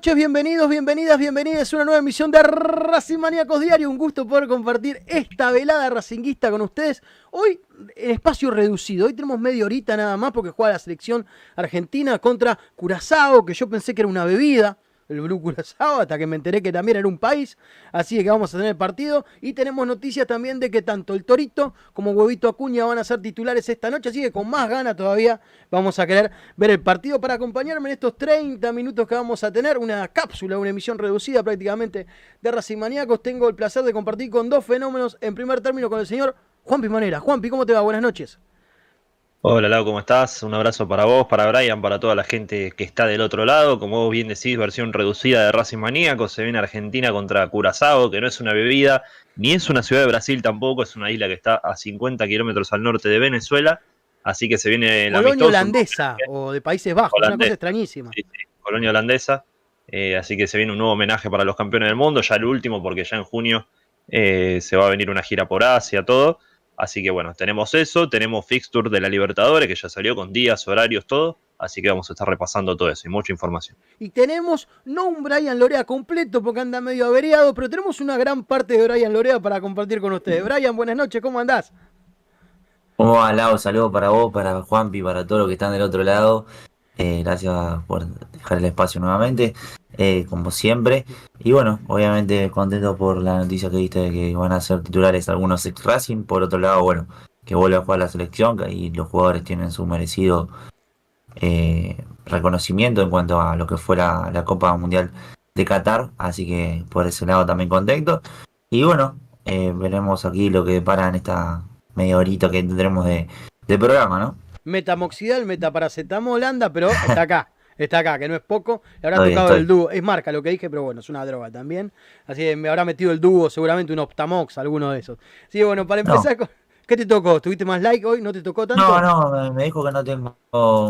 noches, bienvenidos, bienvenidas, bienvenidas a una nueva emisión de Racing Maníacos Diario. Un gusto poder compartir esta velada racinguista con ustedes. Hoy en espacio reducido, hoy tenemos media horita nada más porque juega la selección argentina contra Curazao, que yo pensé que era una bebida el Blue Curazao, hasta que me enteré que también era un país. Así que vamos a tener el partido. Y tenemos noticias también de que tanto el Torito como Huevito Acuña van a ser titulares esta noche. Así que con más ganas todavía vamos a querer ver el partido para acompañarme en estos 30 minutos que vamos a tener. Una cápsula, una emisión reducida prácticamente de Racing Maníacos. Tengo el placer de compartir con dos fenómenos. En primer término con el señor Juanpi Manera. Juanpi, ¿cómo te va? Buenas noches. Hola Lau, ¿cómo estás? Un abrazo para vos, para Brian, para toda la gente que está del otro lado. Como vos bien decís, versión reducida de Racing Maníaco. Se viene Argentina contra Curazao, que no es una bebida, ni es una ciudad de Brasil tampoco, es una isla que está a 50 kilómetros al norte de Venezuela. Así que se viene la Colonia holandesa o de Países Bajos, una cosa extrañísima. Sí, sí, colonia holandesa. Eh, así que se viene un nuevo homenaje para los campeones del mundo, ya el último, porque ya en junio eh, se va a venir una gira por Asia, todo. Así que bueno, tenemos eso, tenemos fixture de la Libertadores que ya salió con días, horarios, todo. Así que vamos a estar repasando todo eso y mucha información. Y tenemos, no un Brian Lorea completo porque anda medio averiado, pero tenemos una gran parte de Brian Lorea para compartir con ustedes. Brian, buenas noches, ¿cómo andás? ¿Cómo va, Lau? Saludos para vos, para Juanpi, para todos los que están del otro lado. Eh, gracias por dejar el espacio nuevamente, eh, como siempre. Y bueno, obviamente contento por la noticia que diste de que van a ser titulares algunos ex Racing. Por otro lado, bueno, que vuelve a jugar la selección y los jugadores tienen su merecido eh, reconocimiento en cuanto a lo que fue la, Copa Mundial de Qatar. Así que por ese lado también contento. Y bueno, veremos aquí lo que para en esta media horita que tendremos de, de programa, ¿no? metamoxidal, metaparacetamol, anda, pero está acá. Está acá, que no es poco. Le habrá tocado el dúo. Es marca lo que dije, pero bueno, es una droga también. Así que me habrá metido el dúo, seguramente un Optamox, alguno de esos. Sí, bueno, para empezar, ¿qué te tocó? ¿Tuviste más like hoy? ¿No te tocó tanto? No, no, me, dijo que no tengo.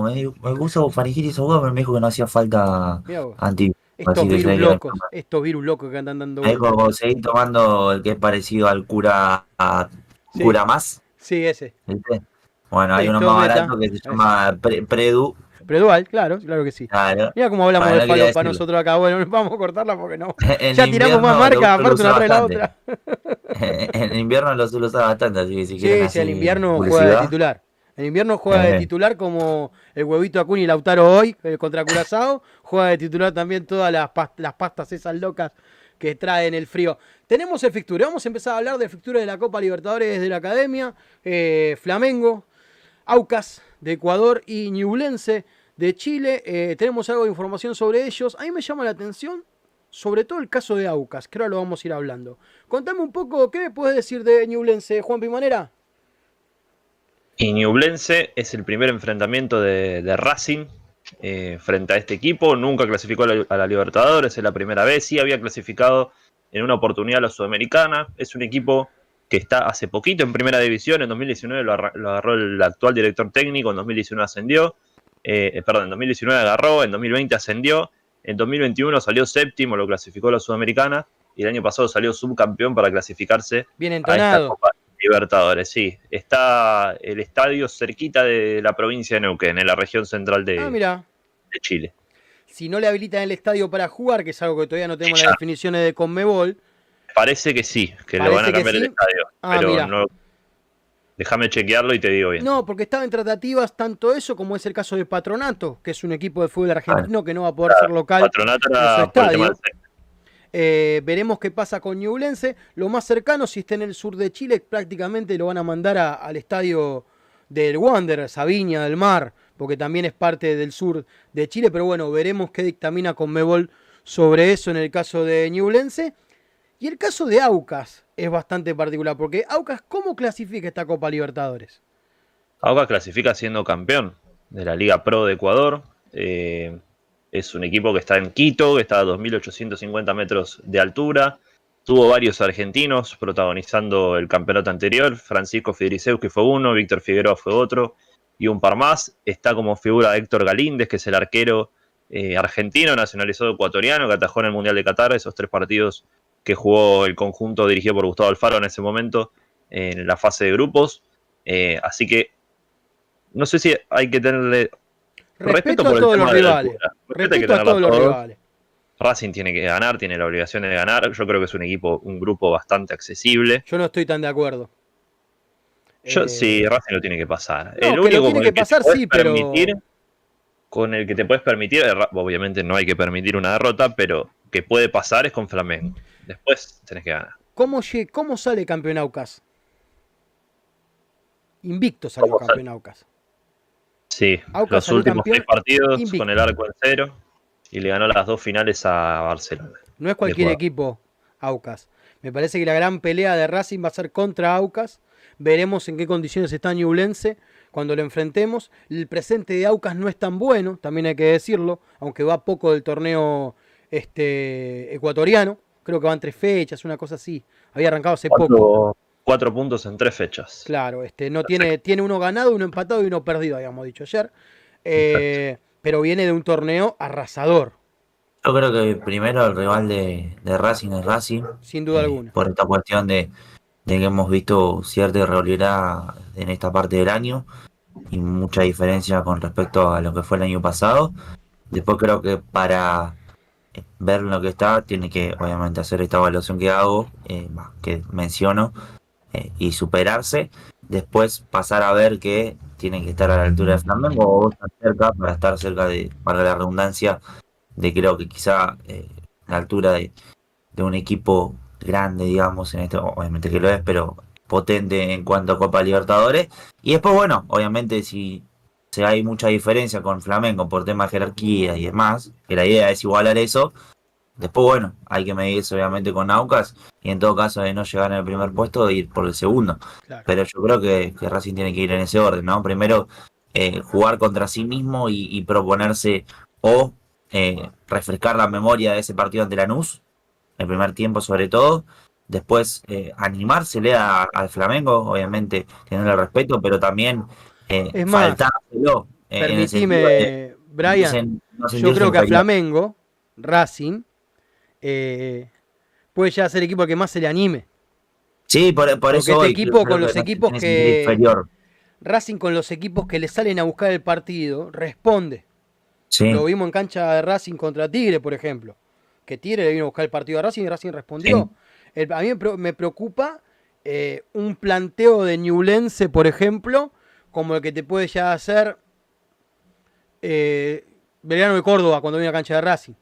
Me, dijo, me puso faringitis o pero me dijo que no hacía falta anti. Estos virus locos, estos virus locos que andan dando. Me dijo, seguir tomando el que es parecido al cura, a, cura más. Sí, ese. Bueno, hay uno más barato que se llama Predu. Predual, claro, claro que sí. Mira cómo hablamos de de para nosotros acá. Bueno, vamos a cortarla porque no. ya tiramos más marca, aparte una la otra. en invierno lo suelo usar bastante, así que si quieren. Sí, sí, en invierno juega de titular. En invierno juega de titular como el huevito Acuña y Lautaro hoy eh, contra Curazao. juega de titular también todas las, las pastas esas locas que traen el frío. Tenemos el fixture. Vamos a empezar a hablar del fixture de la Copa Libertadores de la Academia. Eh, Flamengo Aucas de Ecuador y Ñublense de Chile. Eh, tenemos algo de información sobre ellos. A mí me llama la atención, sobre todo el caso de Aucas, que ahora lo vamos a ir hablando. Contame un poco, ¿qué me puedes decir de Ñublense, Juan Pimanera? Y Ñublense es el primer enfrentamiento de, Racing eh, frente a este equipo. Nunca clasificó a la, Libertadores, es la primera vez. Sí había clasificado en una oportunidad a la Sudamericana. Es un equipo que está hace poquito en primera división, en 2019 lo, agarró el actual director técnico, en 2019 ascendió, eh, eh, perdón, en 2019 agarró, en 2020 ascendió, en 2021 salió séptimo, lo clasificó a la Sudamericana, y el año pasado salió subcampeón para clasificarse Bien entonado. a esta Copa Libertadores, sí. Está el estadio cerquita de la provincia de Neuquén, en la región central de, ah, de Chile. Si no le habilitan el estadio para jugar, que es algo que todavía no tenemos las definiciones de Conmebol, Parece que sí, que le van a cambiar el estadio. Ah, pero no. Déjame chequearlo y te digo bien. No, porque estaba en tratativas tanto eso como es el caso de Patronato, que es un equipo de fútbol argentino que no va a poder ser local. Patronato era estadio. Eh, veremos qué pasa con Ñublense. Lo más cercano, si está en el sur de Chile, prácticamente lo van a mandar al estadio del Wander, Sabiña del Mar, porque también es parte del sur de Chile. Pero bueno, veremos qué dictamina con Mebol sobre eso en el caso de Ñublense. Y el caso de Aucas es bastante particular, porque Aucas, ¿cómo clasifica esta Copa Libertadores? Aucas clasifica siendo campeón de la Liga Pro de Ecuador. Eh, es un equipo que está en Quito, que está a 2.850 metros de altura. Tuvo varios argentinos protagonizando el campeonato anterior. Francisco Fidriceus, que fue uno, Víctor Figueroa fue otro, y un par más. Está como figura Héctor Galíndez, que es el arquero eh, argentino, nacionalizado ecuatoriano, que atajó en el Mundial de Qatar. Esos tres partidos que jugó el conjunto dirigido por Gustavo Alfaro en ese momento en la fase de grupos. Eh, así que no sé si hay que tenerle respeto, por el tema Respeto a todos los todos. rivales. Racing tiene que ganar, tiene la obligación de ganar. Yo creo que es un equipo, un grupo bastante accesible. Yo no estoy tan de acuerdo. Yo, Eh, sí, Racing lo tiene que pasar. no, el que lo único tiene con que el pasar, sí, pero- permitir, con el que te puedes permitir, eh, obviamente no hay que permitir una derrota, pero que puede pasar es con Flamengo. Después tenés que ganar. ¿Cómo, lle- ¿Cómo sale campeón Aucas? Invicto salió campeón Aucas. Sí, Aucas los últimos tres partidos invicto. con el arco en cero y le ganó las dos finales a Barcelona. No es cualquier equipo Aucas. Me parece que la gran pelea de Racing va a ser contra Aucas. Veremos en qué condiciones está Ñublense cuando lo enfrentemos. El presente de Aucas no es tan bueno, también hay que decirlo, aunque va poco del torneo este, ecuatoriano. Creo que van tres fechas, una cosa así. Había arrancado hace poco. Cuatro, cuatro puntos en tres fechas. Claro, este, no tiene, tiene uno ganado, uno empatado y uno perdido, habíamos dicho ayer. Eh, pero viene de un torneo arrasador, Yo creo que primero el rival de, de Racing es Racing. sin duda eh, alguna. Por esta cuestión de, de que hemos visto cierta irregularidad en esta parte del año y mucha diferencia con respecto a lo que fue el año pasado. Después creo que para ver lo que está, tiene que obviamente hacer esta evaluación que hago, eh, que menciono, eh, y superarse. Después pasar a ver que tiene que estar a la altura de Flamengo o estar cerca para estar cerca de, para la redundancia, de creo que quizá eh, la altura de, de un equipo grande, digamos, en este, obviamente que lo es, pero potente en cuanto a Copa Libertadores. Y después, bueno, obviamente si, si hay mucha diferencia con Flamengo por tema de jerarquía y demás, que la idea es igualar eso, después, bueno, hay que medirse obviamente con Aucas y en todo caso de no llegar en el primer puesto, ir por el segundo. Claro. Pero yo creo que, que Racing tiene que ir en ese orden, ¿no? Primero, eh, jugar contra sí mismo y, y proponerse o eh, refrescar la memoria de ese partido ante Lanús, el primer tiempo sobre todo. Después, eh, animársele a- al Flamengo, obviamente, teniendo el respeto, pero también eh, Es más, faltárselo. eh, de Permitime, Brian, yo creo que a. Flamengo, Racing, eh, puede ya ser el equipo al que más se le anime. Sí, por, por Porque eso este hoy equipo con los equipos que inferior. Racing con los equipos que le salen a buscar el partido, responde. Sí, Lo vimos en cancha de Racing contra Tigre, por ejemplo. Que Tigre le vino a buscar el partido a Racing y Racing respondió. El- a mí me pre- me preocupa eh, un planteo de Ñublense, por ejemplo, como el que te puede ya hacer eh, Belgrano de Córdoba cuando viene a cancha de Racing.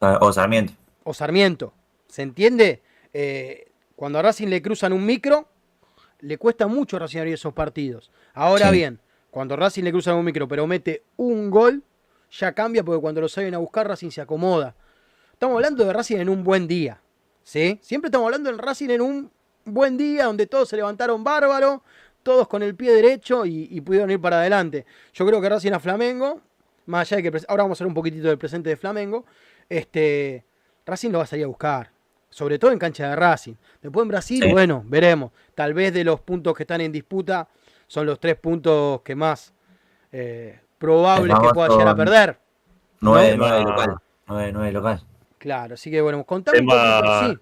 o Sarmiento. O Sarmiento. ¿Se entiende? Eh, cuando a Racing le cruzan un micro, le cuesta mucho a Racing abrir esos partidos. Ahora Sí. bien, cuando Racing le cruzan un micro, pero mete un gol, ya cambia porque cuando lo salen a buscar, Racing se acomoda. Estamos hablando de Racing en un buen día. ¿Sí? Siempre estamos hablando del Racing en un buen día, donde todos se levantaron bárbaro, todos con el pie derecho y, y pudieron ir para adelante. Yo creo que Racing a Flamengo, más allá de que ahora vamos a hablar un poquitito del presente de Flamengo, este, Racing lo va a salir a buscar. Sobre todo en cancha de Racing. Después en Brasil, Sí. bueno, veremos. Tal vez de los puntos que están en disputa son los tres puntos que más eh, probables que pueda llegar a perder. 9 No, 9 no. local. 9 9 local. Claro, así que bueno, contame un poquito. Sí,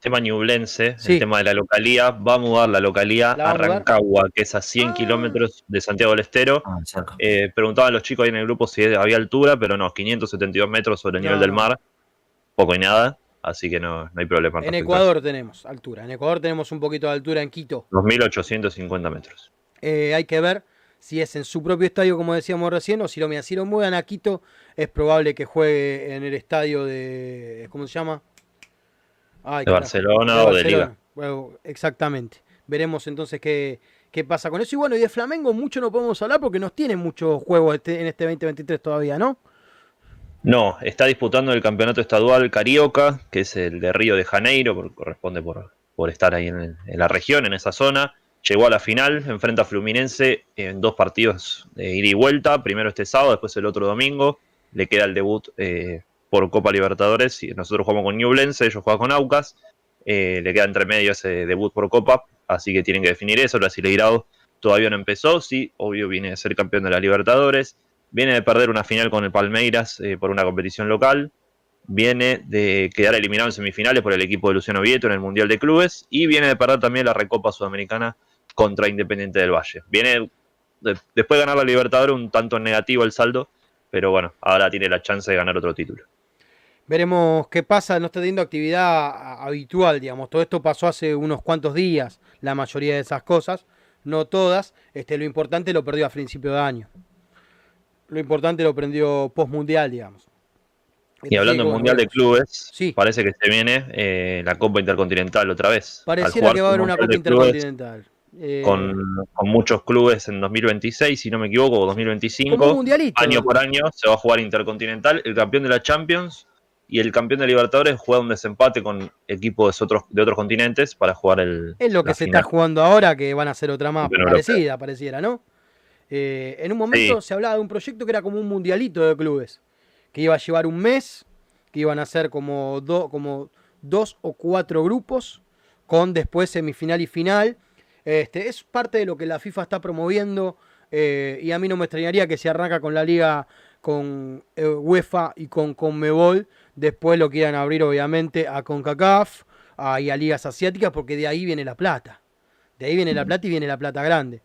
Tema ñublense, Sí. el tema de la localía, va a mudar la localía ¿La a a? Rancagua, que es a 100 Ah. kilómetros de Santiago del Estero. Ah. Eh, preguntaban los chicos ahí en el grupo si había altura, pero no, 572 metros sobre el nivel del mar, poco y nada, así que no, no hay problema. en respecto a Ecuador tenemos altura. En Ecuador tenemos un poquito de altura en Quito. eso. 2.850 metros. Eh, hay que ver si es en su propio estadio, como decíamos recién, o si lo, mira, si lo muevan a Quito, es probable que juegue en el estadio de. ¿Cómo se llama? Ay, De. Barcelona De o de. Liga. Bueno, exactamente. Veremos entonces qué, qué pasa con eso. Y bueno, y de Flamengo mucho no podemos hablar porque nos tienen muchos juegos este- en este 2023 todavía, ¿no? No, está disputando el campeonato estadual Carioca, que es el de Río de Janeiro, por- corresponde por, por estar ahí en, en la región, en esa zona. Llegó a la final, enfrenta a Fluminense en dos partidos de ida y vuelta, primero este sábado, después el otro domingo. Le queda el debut eh, por Copa Libertadores, y nosotros jugamos con Ñublense, ellos juegan con Aucas. Eh, le queda entre medio ese debut por Copa, así que tienen que definir eso. El Brasileirao todavía no empezó, sí, obvio viene de ser campeón de la Libertadores. Viene de perder una final con el Palmeiras eh, por una competición local. Viene de quedar eliminado en semifinales por el equipo de Luciano Vieto en el Mundial de Clubes. Y viene de perder también la Recopa Sudamericana contra Independiente del Valle. Viene de- después de ganar la Libertadores un tanto negativo el saldo, pero bueno, ahora tiene la chance de ganar otro título. Veremos qué pasa, no está teniendo actividad habitual, digamos. Todo esto pasó hace unos cuantos días, la mayoría de esas cosas, no todas. Este, lo importante lo perdió a principio de año. Lo importante lo perdió post mundial, digamos. Y hablando del Mundial de Clubes, parece que se viene eh, la Copa Intercontinental otra vez. Pareciera que va a haber una Copa Intercontinental. Eh, con, muchos clubes en 2026, si no me equivoco, o 2025. Año por año se va a jugar Intercontinental. El campeón de la Champions y el campeón de Libertadores juega un desempate con equipos de otros, de otros continentes para jugar el. Es lo que se está jugando ahora, que van a ser otra más parecida, pareciera, ¿no? Eh, en un momento se hablaba de un proyecto que era como un mundialito de clubes que iba a llevar un mes, que iban a ser como, como dos o cuatro grupos, con después semifinal y final. Este, es parte de lo que la FIFA está promoviendo eh, y a mí no me extrañaría que se arranca con la liga con eh, UEFA y con Conmebol, después lo quieran abrir obviamente a CONCACAF y a ligas asiáticas porque de ahí viene la plata. De ahí viene la plata y viene la plata grande.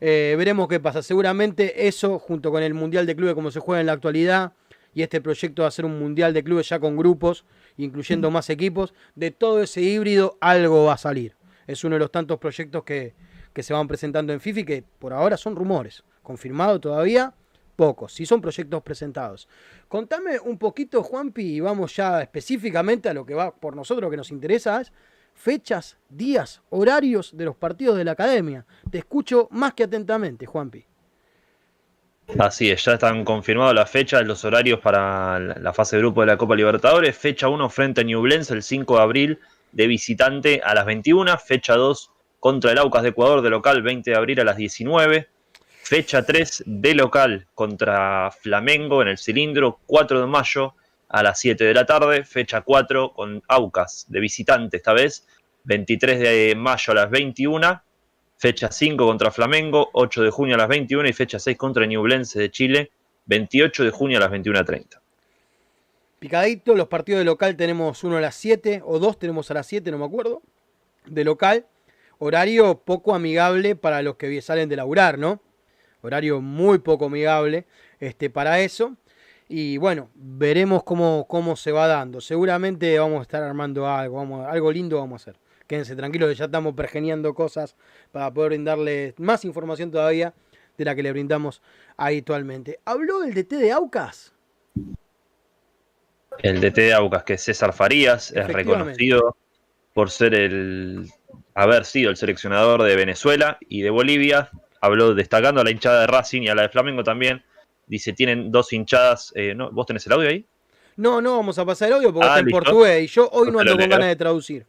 Eh, veremos qué pasa. Seguramente eso, junto con el Mundial de Clubes como se juega en la actualidad, y este proyecto va a ser un mundial de clubes ya con grupos, incluyendo más equipos. De todo ese híbrido algo va a salir. Es uno de los tantos proyectos que, se van presentando en FIFA y que por ahora son rumores. Confirmado todavía, pocos. Si son proyectos presentados. Contame un poquito, Juanpi, y vamos ya específicamente a lo que va por nosotros, que nos interesa, es fechas, días, horarios de los partidos de la academia. Te escucho más que atentamente, Juanpi. Así es, ya están confirmadas las fechas, los horarios para la fase de grupo de la Copa Libertadores. Fecha 1 frente a Ñublense el 5 de abril de visitante a las 21. Fecha 2 contra el Aucas de Ecuador de local 20 de abril a las 19. Fecha 3 de local contra Flamengo en el cilindro 4 de mayo a las 7 de la tarde. Fecha 4 con Aucas de visitante esta vez 23 de mayo a las 21 fecha 5 contra Flamengo, 8 de junio a las 21 y fecha 6 contra Ñublense de Chile, 28 de junio a las 21.30. Picadito, los partidos de local tenemos uno a las 7 o dos tenemos a las 7, no me acuerdo, de local. Horario poco amigable para los que salen de laburar, ¿no? Horario muy poco amigable este, para eso. Y bueno, veremos cómo, cómo se va dando. Seguramente vamos a estar armando algo, vamos, algo lindo vamos a hacer. Quédense tranquilos ya estamos pergeniando cosas para poder brindarles más información todavía de la que le brindamos habitualmente. ¿Habló el DT de Aucas? El DT de Aucas, que es César Farías, es reconocido por ser el haber sido el seleccionador de Venezuela y de Bolivia. Habló destacando a la hinchada de Racing y a la de Flamengo también. Dice, tienen dos hinchadas. Eh, ¿no? ¿Vos tenés el audio ahí? No, no, vamos a pasar el audio porque ah, está en portugués y yo hoy no ando con ganas de traducir.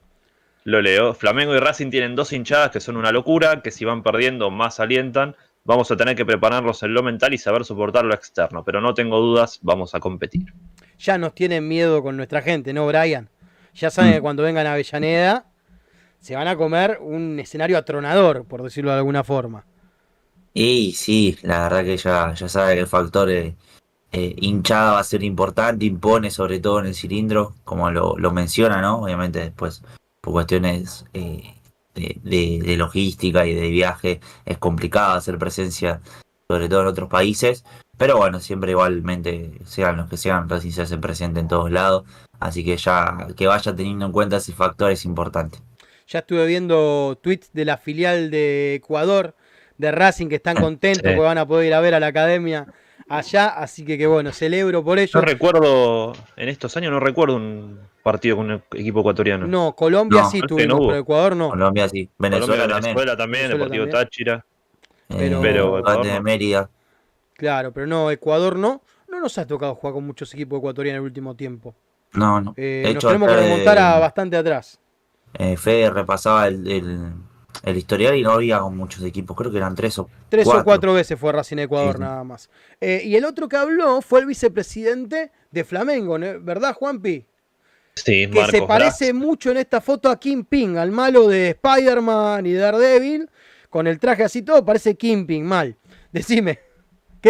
Lo leo. Flamengo y Racing tienen dos hinchadas que son una locura, que si van perdiendo más alientan. Vamos a tener que prepararlos en lo mental y saber soportar lo externo, pero no tengo dudas, vamos a competir. Ya nos tienen miedo con nuestra gente, ¿no, Brian? Ya saben que mm. cuando vengan a Avellaneda se van a comer un escenario atronador, por decirlo de alguna forma. Y sí, la verdad que ya, ya sabe que el factor eh, eh, hinchada va a ser importante, impone sobre todo en el cilindro, como lo, lo menciona, ¿no? Obviamente después por cuestiones eh, de, logística y de viaje es complicado hacer presencia, sobre todo en otros países. Pero bueno, siempre igualmente, sean los que sean, Racing se hace presente en todos lados. Así que ya que vaya teniendo en cuenta ese factor es importante. Ya estuve viendo tweets de la filial de Ecuador de Racing que están contentos porque van a poder ir a ver a la academia allá, así que que bueno, celebro por ello. No recuerdo, en estos años no recuerdo un partido con un equipo ecuatoriano. No, Colombia sí tuvimos, pero Ecuador no. Colombia sí, Venezuela, también. Venezuela también, Deportivo Táchira. Eh, pero, de Mérida. Claro, pero no, Ecuador no. No nos ha tocado jugar con muchos equipos ecuatorianos en el último tiempo. No, no. Eh, nos tenemos que remontar a bastante atrás. Eh, Fede repasaba el, el historial y no había con muchos equipos, creo que eran tres o Tres o cuatro veces fue Racing Ecuador nada más. Eh, y el otro que habló fue el vicepresidente de Flamengo, ¿verdad, Juanpi? Sí, que se parece mucho en esta foto a Ping, al malo de Spider-Man y Daredevil, con el traje así todo, parece Ping, mal. Decime.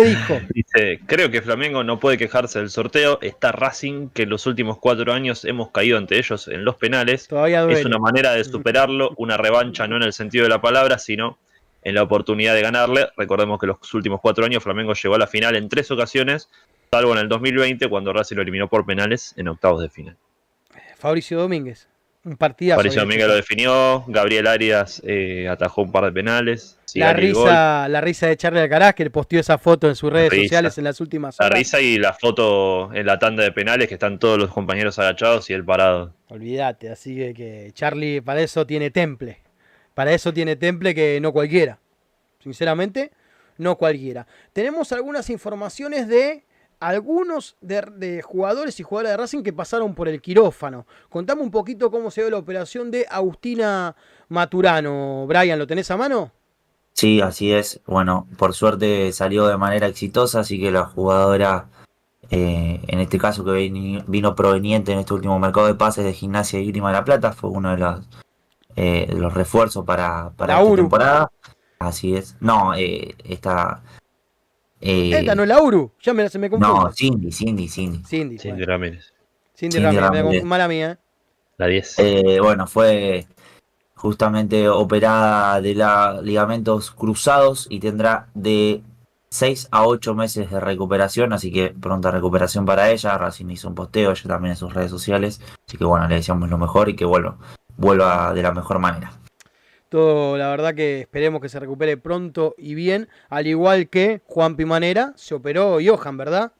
¿Qué dijo? Dice, creo que Flamengo no puede quejarse del sorteo. Está Racing, que en los últimos cuatro años hemos caído ante ellos en los penales. Todavía Es una manera de superarlo, una revancha no en el sentido de la palabra, sino en la oportunidad de ganarle. Recordemos que los últimos cuatro años Flamengo llegó a la final en tres ocasiones salvo en el 2020 cuando Racing lo eliminó por penales en octavos de final. Fabricio Domínguez, un partidazo. Fabricio Domínguez lo definió, Gabriel Arias eh, atajó un par de penales. La risa, la risa de Charlie Alcaraz que posteó esa foto en sus redes sociales en las últimas horas. La risa y la foto en la tanda de penales que están todos los compañeros agachados y él parado. Olvídate, así que, que Charlie para eso tiene temple. Para eso tiene temple que no cualquiera. Sinceramente, no cualquiera. Tenemos algunas informaciones de algunos de, jugadores y jugadoras de Racing que pasaron por el quirófano. Contame un poquito cómo se dio la operación de Agustina Maturano. Brian, ¿lo tenés a mano? Sí, así es. Bueno, por suerte salió de manera exitosa, así que la jugadora, eh, en este caso que vino proveniente en este último mercado de pases de Gimnasia y Grima de la Plata, fue uno de los, eh, los refuerzos para, para esta temporada. Así es. No, eh, esta eh, Esta no es la Uru, ya me, se me confunde. No, Cindy, Cindy, Cindy. Cindy, Cindy Ramírez. Cindy, Ramírez, mala mía. La 10. Eh, bueno, fue justamente operada de la ligamentos cruzados y tendrá de 6 a 8 meses de recuperación, así que pronta recuperación para ella. Racing hizo un posteo, ella también en sus redes sociales, así que bueno, le deseamos lo mejor y que vuelva, vuelva de la mejor manera. Todo, la verdad que esperemos que se recupere pronto y bien, al igual que Juan Pimanera se operó Johan, ¿verdad?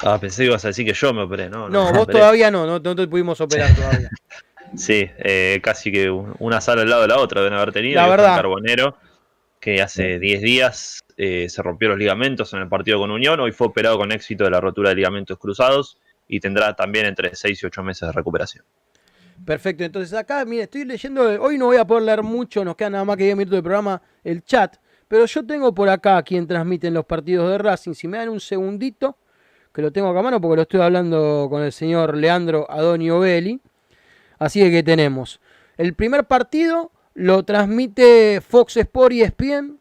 Ah, pensé que ibas a decir que yo me operé, ¿no? No, vos todavía no, no, te pudimos operar todavía. sí, eh, casi que una sala al lado de la otra deben haber tenido. La verdad. Carbonero, que hace 10 días eh, se rompió los ligamentos en el partido con Unión, hoy fue operado con éxito de la rotura de ligamentos cruzados y tendrá también entre 6 y 8 meses de recuperación. Perfecto, entonces acá, mire, estoy leyendo, hoy no voy a poder leer mucho, nos queda nada más que 10 minutos de programa, el chat, pero yo tengo por acá quien transmiten los partidos de Racing, si me dan un segundito, que lo tengo acá a mano porque lo estoy hablando con el señor Leandro Adonio Belli, así que tenemos, el primer partido lo transmite Fox Sport y ESPN,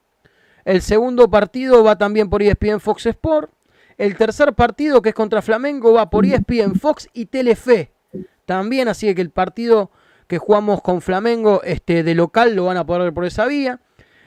el segundo partido va también por ESPN Fox Sport, el tercer partido que es contra Flamengo va por ESPN Fox y Telefe también, así que el partido que jugamos con Flamengo este, de local lo van a poder ver por esa vía.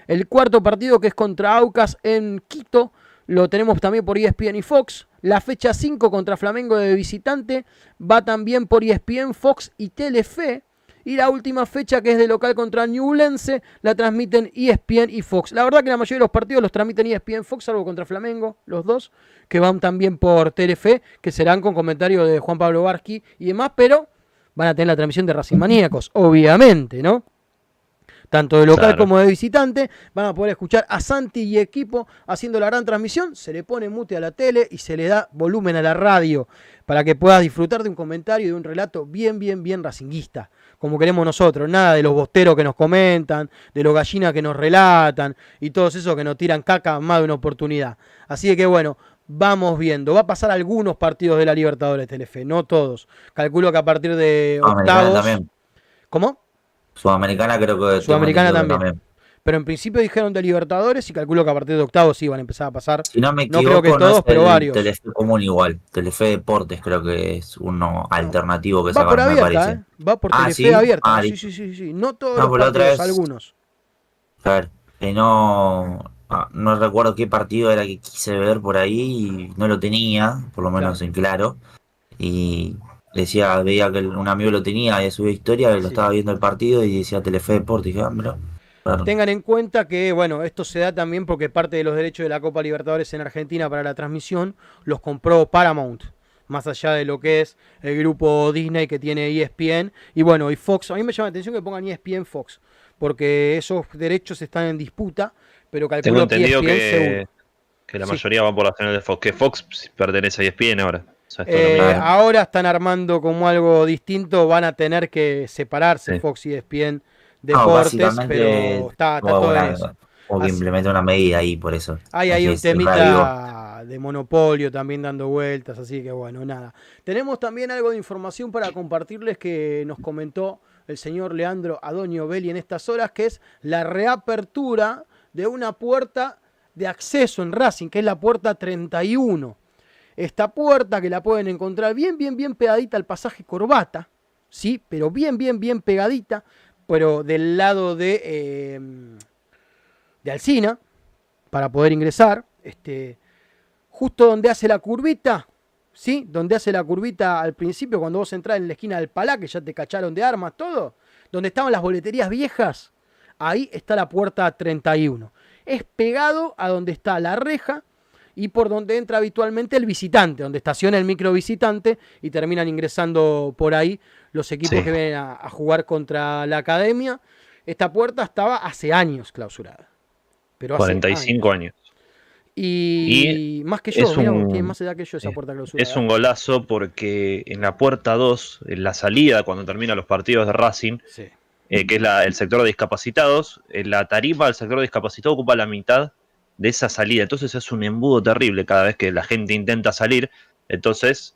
El cuarto partido que es contra Aucas en Quito lo tenemos también por ESPN y Fox. La fecha 5 contra Flamengo de visitante va también por ESPN, Fox y Telefe. Y la última fecha, que es de local contra Newlense, la transmiten ESPN y Fox. La verdad que la mayoría de los partidos los transmiten ESPN Fox, salvo contra Flamengo, los dos, que van también por Telefe, que serán con comentarios de Juan Pablo Barsky y demás, pero van a tener la transmisión de Racing Maníacos, obviamente, ¿no? tanto de local como de visitante, van a poder escuchar a Santi y equipo haciendo la gran transmisión, se le pone mute a la tele y se le da volumen a la radio para que puedas disfrutar de un comentario y de un relato bien, bien, bien racinguista, como queremos nosotros, nada de los bosteros que nos comentan, de los gallinas que nos relatan y todos esos que nos tiran caca más de una oportunidad. Así que bueno, vamos viendo. Va a pasar algunos partidos de la Libertadores Telefe, no todos. Calculo que a partir de octavos. ¿Cómo? Sudamericana creo que. Sudamericana también. Pero en principio dijeron de Libertadores y calculo que a partir de octavos sí van a empezar a pasar. Si no me equivoco, no creo que todos, pero varios. Telefe común igual. Telefe Deportes creo que es uno alternativo que va por abierta, me parece. ¿eh? Va por ah, Telefe abierta. Ah, sí, sí, sí, sí. No todos no, los partidos, algunos. A ver, que no, ah, no recuerdo qué partido era que quise ver por ahí y no lo tenía, por lo menos en claro. Y decía, veía que un amigo lo tenía, había subido historia, lo estaba viendo el partido y decía Telefe Deportes, dije, ah, Tengan en cuenta que, bueno, esto se da también porque parte de los derechos de la Copa Libertadores en Argentina para la transmisión los compró Paramount, más allá de lo que es el grupo Disney que tiene ESPN. Y bueno, y Fox, a mí me llama la atención que pongan ESPN Fox, porque esos derechos están en disputa, pero calculo Tengo entendido que, que, la mayoría va por la señal de Fox, que Fox pertenece a ESPN ahora. Eh, ahora están armando como algo distinto, van a tener que separarse Fox y ESPN Deportes, pero está, todo eso. O que implementa una medida ahí, por eso. Hay ahí un temita de monopolio también dando vueltas, así que bueno, nada. Tenemos también algo de información para compartirles que nos comentó el señor Leandro Adonio Belli en estas horas, que es la reapertura de una puerta de acceso en Racing, que es la puerta 31 esta puerta que la pueden encontrar bien, bien, bien pegadita al pasaje Corbata, ¿sí? Pero bien, bien, bien pegadita, pero del lado de, eh, de Alcina, para poder ingresar. Este, justo donde hace la curvita, ¿sí? Donde hace la curvita al principio, cuando vos entrás en la esquina del Palá, que ya te cacharon de armas, todo, donde estaban las boleterías viejas, ahí está la puerta 31. Es pegado a donde está la reja y por donde entra habitualmente el visitante, donde estaciona el micro visitante y terminan ingresando por ahí los equipos Sí. que vienen a, a jugar contra la academia. Esta puerta estaba hace años clausurada. Pero hace 45 años. Y, más que yo, es mirá, un- tiene más edad que yo esa eh, puerta clausurada. Es un golazo porque en la puerta 2, en la salida, cuando terminan los partidos de Racing, Sí. eh, que es la- el sector de discapacitados, en la tarima del sector de discapacitados ocupa la mitad de esa salida. Entonces es un embudo terrible cada vez que la gente intenta salir. Entonces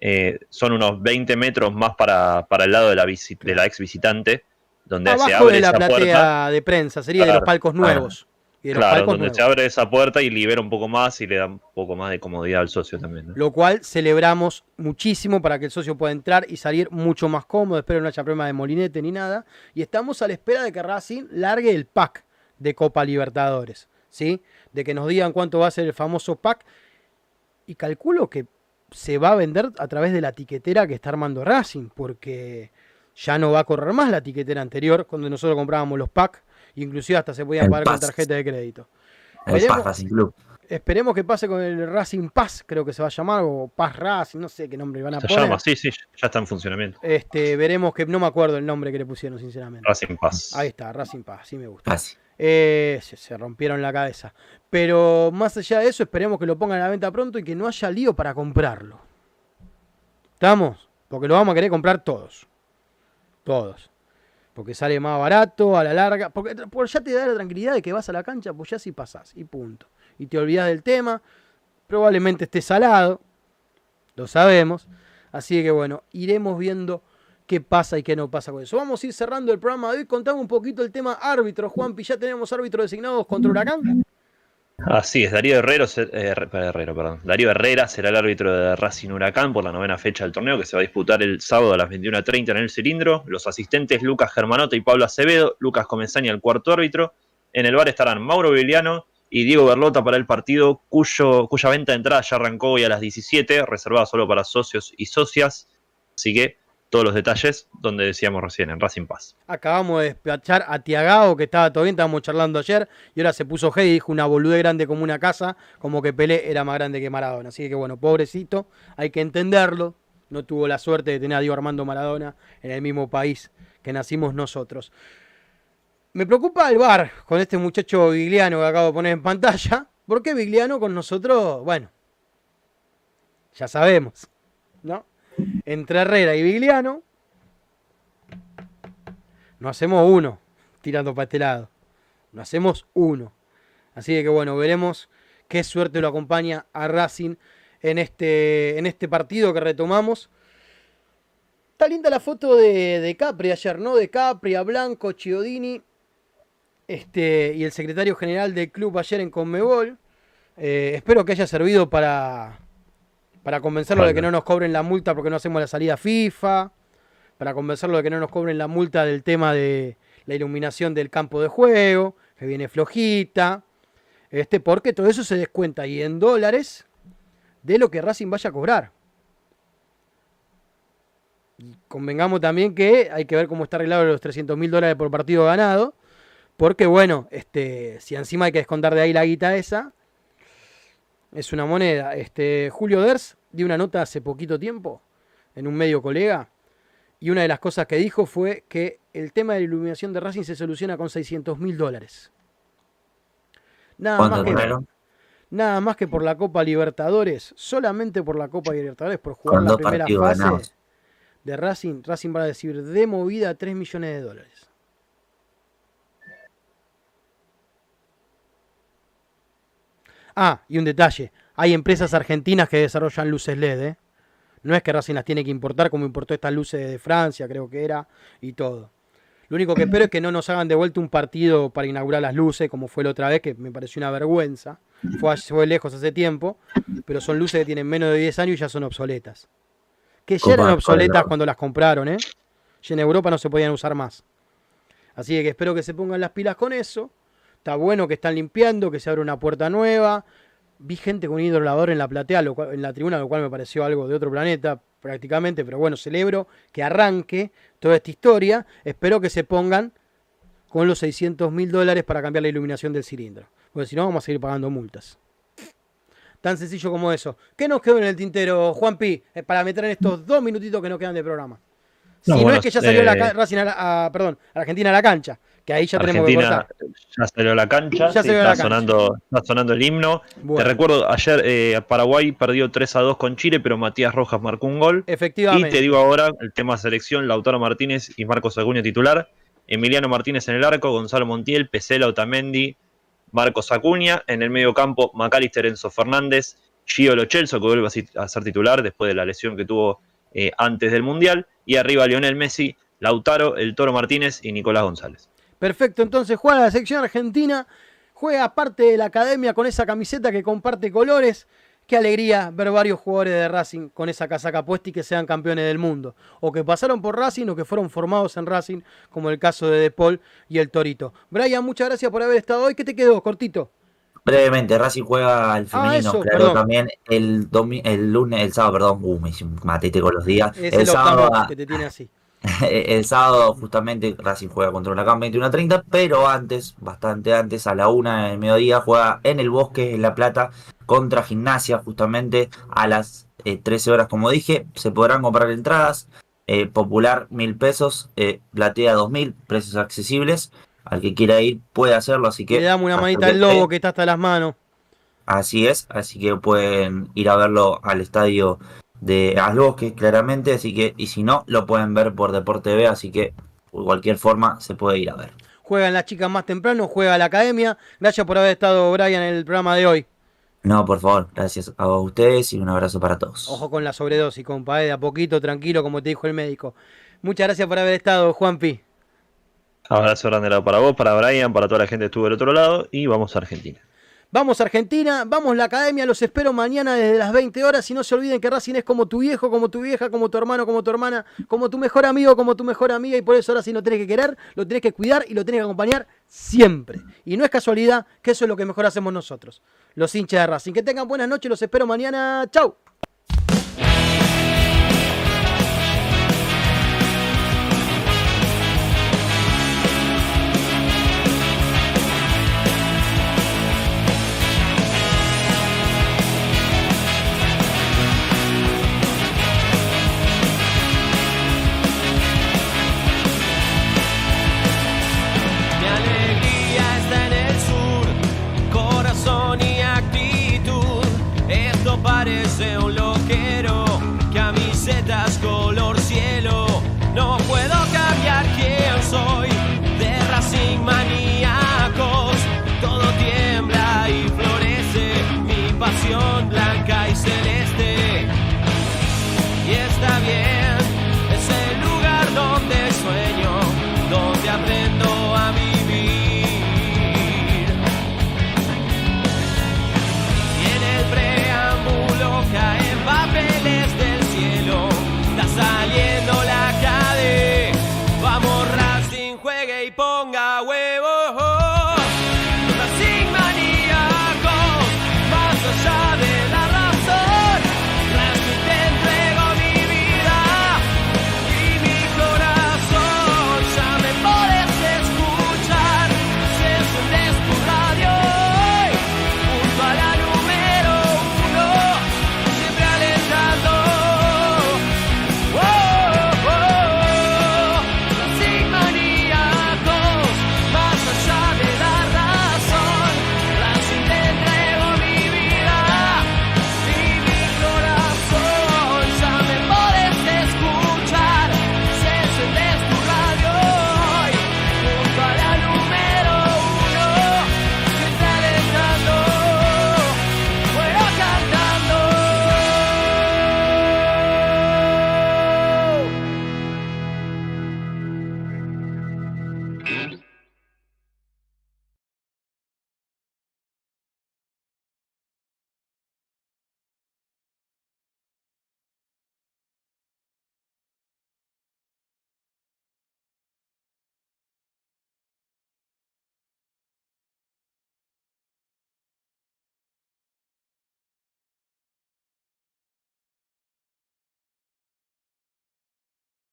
eh, son unos 20 metros más para, para el lado de la, visi- de la ex visitante, donde se abre de la esa platea puerta. de prensa, sería de los Claro, palcos claro. nuevos. Y de los Claro, palcos donde nuevos. se abre esa puerta y libera un poco más y le da un poco más de comodidad al socio también. ¿no? Lo cual celebramos muchísimo para que el socio pueda entrar y salir mucho más cómodo. Espero no haya problema de molinete ni nada. Y estamos a la espera de que Racing largue el pack de Copa Libertadores. ¿Sí? De que nos digan cuánto va a ser el famoso pack. Y calculo que se va a vender a través de la tiquetera que está armando Racing. Porque ya no va a correr más la tiquetera anterior, cuando nosotros comprábamos los packs. Inclusive hasta se podían El pagar con Pass. tarjeta de crédito. El Veremos. Paz Racing Club. Esperemos que pase con el Racing Pass, creo que se va a llamar, o Pass Racing, no sé qué nombre van a Se poner. llama, sí, sí, ya está en funcionamiento. Este, veremos que no me acuerdo el nombre que le pusieron, sinceramente. Racing Paz. Ahí está, Racing Pass, sí me gusta. Eh, se, rompieron la cabeza. Pero más allá de eso, esperemos que lo pongan a la venta pronto y que no haya lío para comprarlo. ¿Estamos? Porque lo vamos a querer comprar todos. Todos. Porque sale más barato a la larga. Porque por ya te da la tranquilidad de que vas a la cancha, pues ya sí pasás. Y punto. Y te olvidas del tema. Probablemente esté salado. Lo sabemos. Así que bueno, iremos viendo qué pasa y qué no pasa con eso. Vamos a ir cerrando el programa de hoy. Contame un poquito el tema árbitro, Juanpi. ¿Ya tenemos árbitros designados contra Huracán? Así es, Darío Herrero, eh, Herre- Herrero, perdón. Darío Herrera será el árbitro de Racing Huracán por la novena fecha del torneo que se va a disputar el sábado a las 21.30 en el cilindro. Los asistentes Lucas Germanota y Pablo Acevedo, Lucas Comenzani al cuarto árbitro. En el bar estarán Mauro Viliano y Diego Berlota para el partido, cuyo, cuya venta de entrada ya arrancó hoy a las 17, reservada solo para socios y socias. Así que todos los detalles donde decíamos recién, en Racing Paz. Acabamos de despachar a Tiagao, que estaba todo bien, estábamos charlando ayer, y ahora se puso G y dijo una boludez grande como una casa, como que Pelé era más grande que Maradona. Así que bueno, pobrecito, hay que entenderlo. No tuvo la suerte de tener a Diego Armando Maradona en el mismo país que nacimos nosotros. Me preocupa el bar con este muchacho Vigliano que acabo de poner en pantalla. porque Vigliano con nosotros, bueno, ya sabemos, ¿no? Entre Herrera y Vigliano, no hacemos uno tirando para este lado. No hacemos uno. Así que bueno, veremos qué suerte lo acompaña a Racing en este, en este partido que retomamos. Está linda la foto de, de Capri ayer, ¿no? De Capri, a Blanco, Chiodini este, y el secretario general del club ayer en Conmebol. Eh, espero que haya servido para, para convencerlo de que no nos cobren la multa porque no hacemos la salida FIFA. Para convencerlo de que no nos cobren la multa del tema de la iluminación del campo de juego, que viene flojita. Este, porque todo eso se descuenta y en dólares de lo que Racing vaya a cobrar. Y convengamos también que hay que ver cómo está arreglado los 300 mil dólares por partido ganado. Porque bueno, este, si encima hay que descontar de ahí la guita esa, es una moneda. Este, Julio Ders dio una nota hace poquito tiempo en un medio colega. Y una de las cosas que dijo fue que el tema de la iluminación de Racing se soluciona con 600 mil dólares. Nada más, ¿Cuánto que, cobraron? nada más que por la Copa Libertadores, solamente por la Copa Libertadores, por jugar la primera fase de Racing, Racing va a decir de movida 3 millones de dólares. Ah, y un detalle, hay empresas argentinas que desarrollan luces LED, ¿eh? No es que Racing las tiene que importar como importó estas luces de Francia, creo que era, y todo. Lo único que espero es que no nos hagan de vuelta un partido para inaugurar las luces, como fue la otra vez, que me pareció una vergüenza. Fue, fue lejos hace tiempo, pero son luces que tienen menos de 10 años y ya son obsoletas. Que ya eran obsoletas cuando las compraron, ¿eh? Y en Europa no se podían usar más. Así que espero que se pongan las pilas con eso. Está bueno que están limpiando, que se abre una puerta nueva. vi gente con un hidrolador en la platea, en la tribuna, lo cual me pareció algo de otro planeta prácticamente, pero bueno, celebro que arranque toda esta historia. Espero que se pongan con los 600 mil dólares para cambiar la iluminación del cilindro, porque si no vamos a seguir pagando multas. Tan sencillo como eso. ¿Qué nos quedó en el tintero, Juanpi, eh, para meter en estos dos minutitos que nos quedan de programa? si no es que ya salió la, eh, Racing a, perdón, Argentina a la cancha, que ahí ya tenemos que. Ya salió a la cancha, está, sonando, está sonando el himno. Te recuerdo, ayer eh, Paraguay perdió 3 a 2 con Chile, pero Matías Rojas marcó un gol. Efectivamente. Y te digo ahora el tema selección, Lautaro Martínez y Marcos Acuña titular. Emiliano Martínez en el arco, Gonzalo Montiel, Pesela Otamendi, Marcos Acuña. En el medio campo, Macalister Enzo Fernández, Gio Lochelso, que vuelve a ser titular después de la lesión que tuvo eh, antes del Mundial. Y arriba Lionel Messi, Lautaro, El Toro Martínez y Nicolás González. Perfecto, entonces juega la sección argentina, juega parte de la academia con esa camiseta que comparte colores. Qué alegría ver varios jugadores de Racing con esa casaca puesta y que sean campeones del mundo. O que pasaron por Racing o que fueron formados en Racing, como el caso de De Paul y el Torito. Brian, muchas gracias por haber estado hoy. ¿Qué te quedó, cortito? Brevemente, Racing juega al ah, femenino, claro, también el, el lunes, el sábado, perdón, uh, me matete con los días. el, sábado, que te tiene así. el sábado justamente Racing juega contra la 21 21.30, pero antes, bastante antes, a la una del mediodía, juega en el Bosque, en La Plata, contra Gimnasia, justamente a las 13 eh, horas, como dije. Se podrán comprar entradas. Eh, popular mil pesos, eh, platea dos mil, precios accesibles. Al que quiera ir puede hacerlo, así que... Le damos una manita al lobo que está hasta las manos. Así es, así que pueden ir a verlo al estadio de Bosque, claramente, así que, y si no, lo pueden ver por Deporte B, así que de cualquier forma se puede ir a ver. Juegan las chicas más temprano, juega la academia. Gracias por haber estado, Brian, en el programa de hoy. No, por favor, gracias a ustedes y un abrazo para todos. Ojo con la sobredosis, compadre, de a poquito, tranquilo, como te dijo el médico. Muchas gracias por haber estado, Juanpi. Abrazo grande para vos, para Brian, para toda la gente que estuvo del otro lado y vamos a Argentina. Vamos Argentina, vamos la academia, los espero mañana desde las 20 horas y no se olviden que Racing es como tu viejo, como tu vieja, como tu hermano, como tu hermana, como tu mejor amigo, como tu mejor amiga y por eso Racing lo tenés que querer, lo tenés que cuidar y lo tenés que acompañar siempre. Y no es casualidad que eso es lo que mejor hacemos nosotros, los hinchas de Racing. Que tengan buenas noches, los espero mañana. Chau.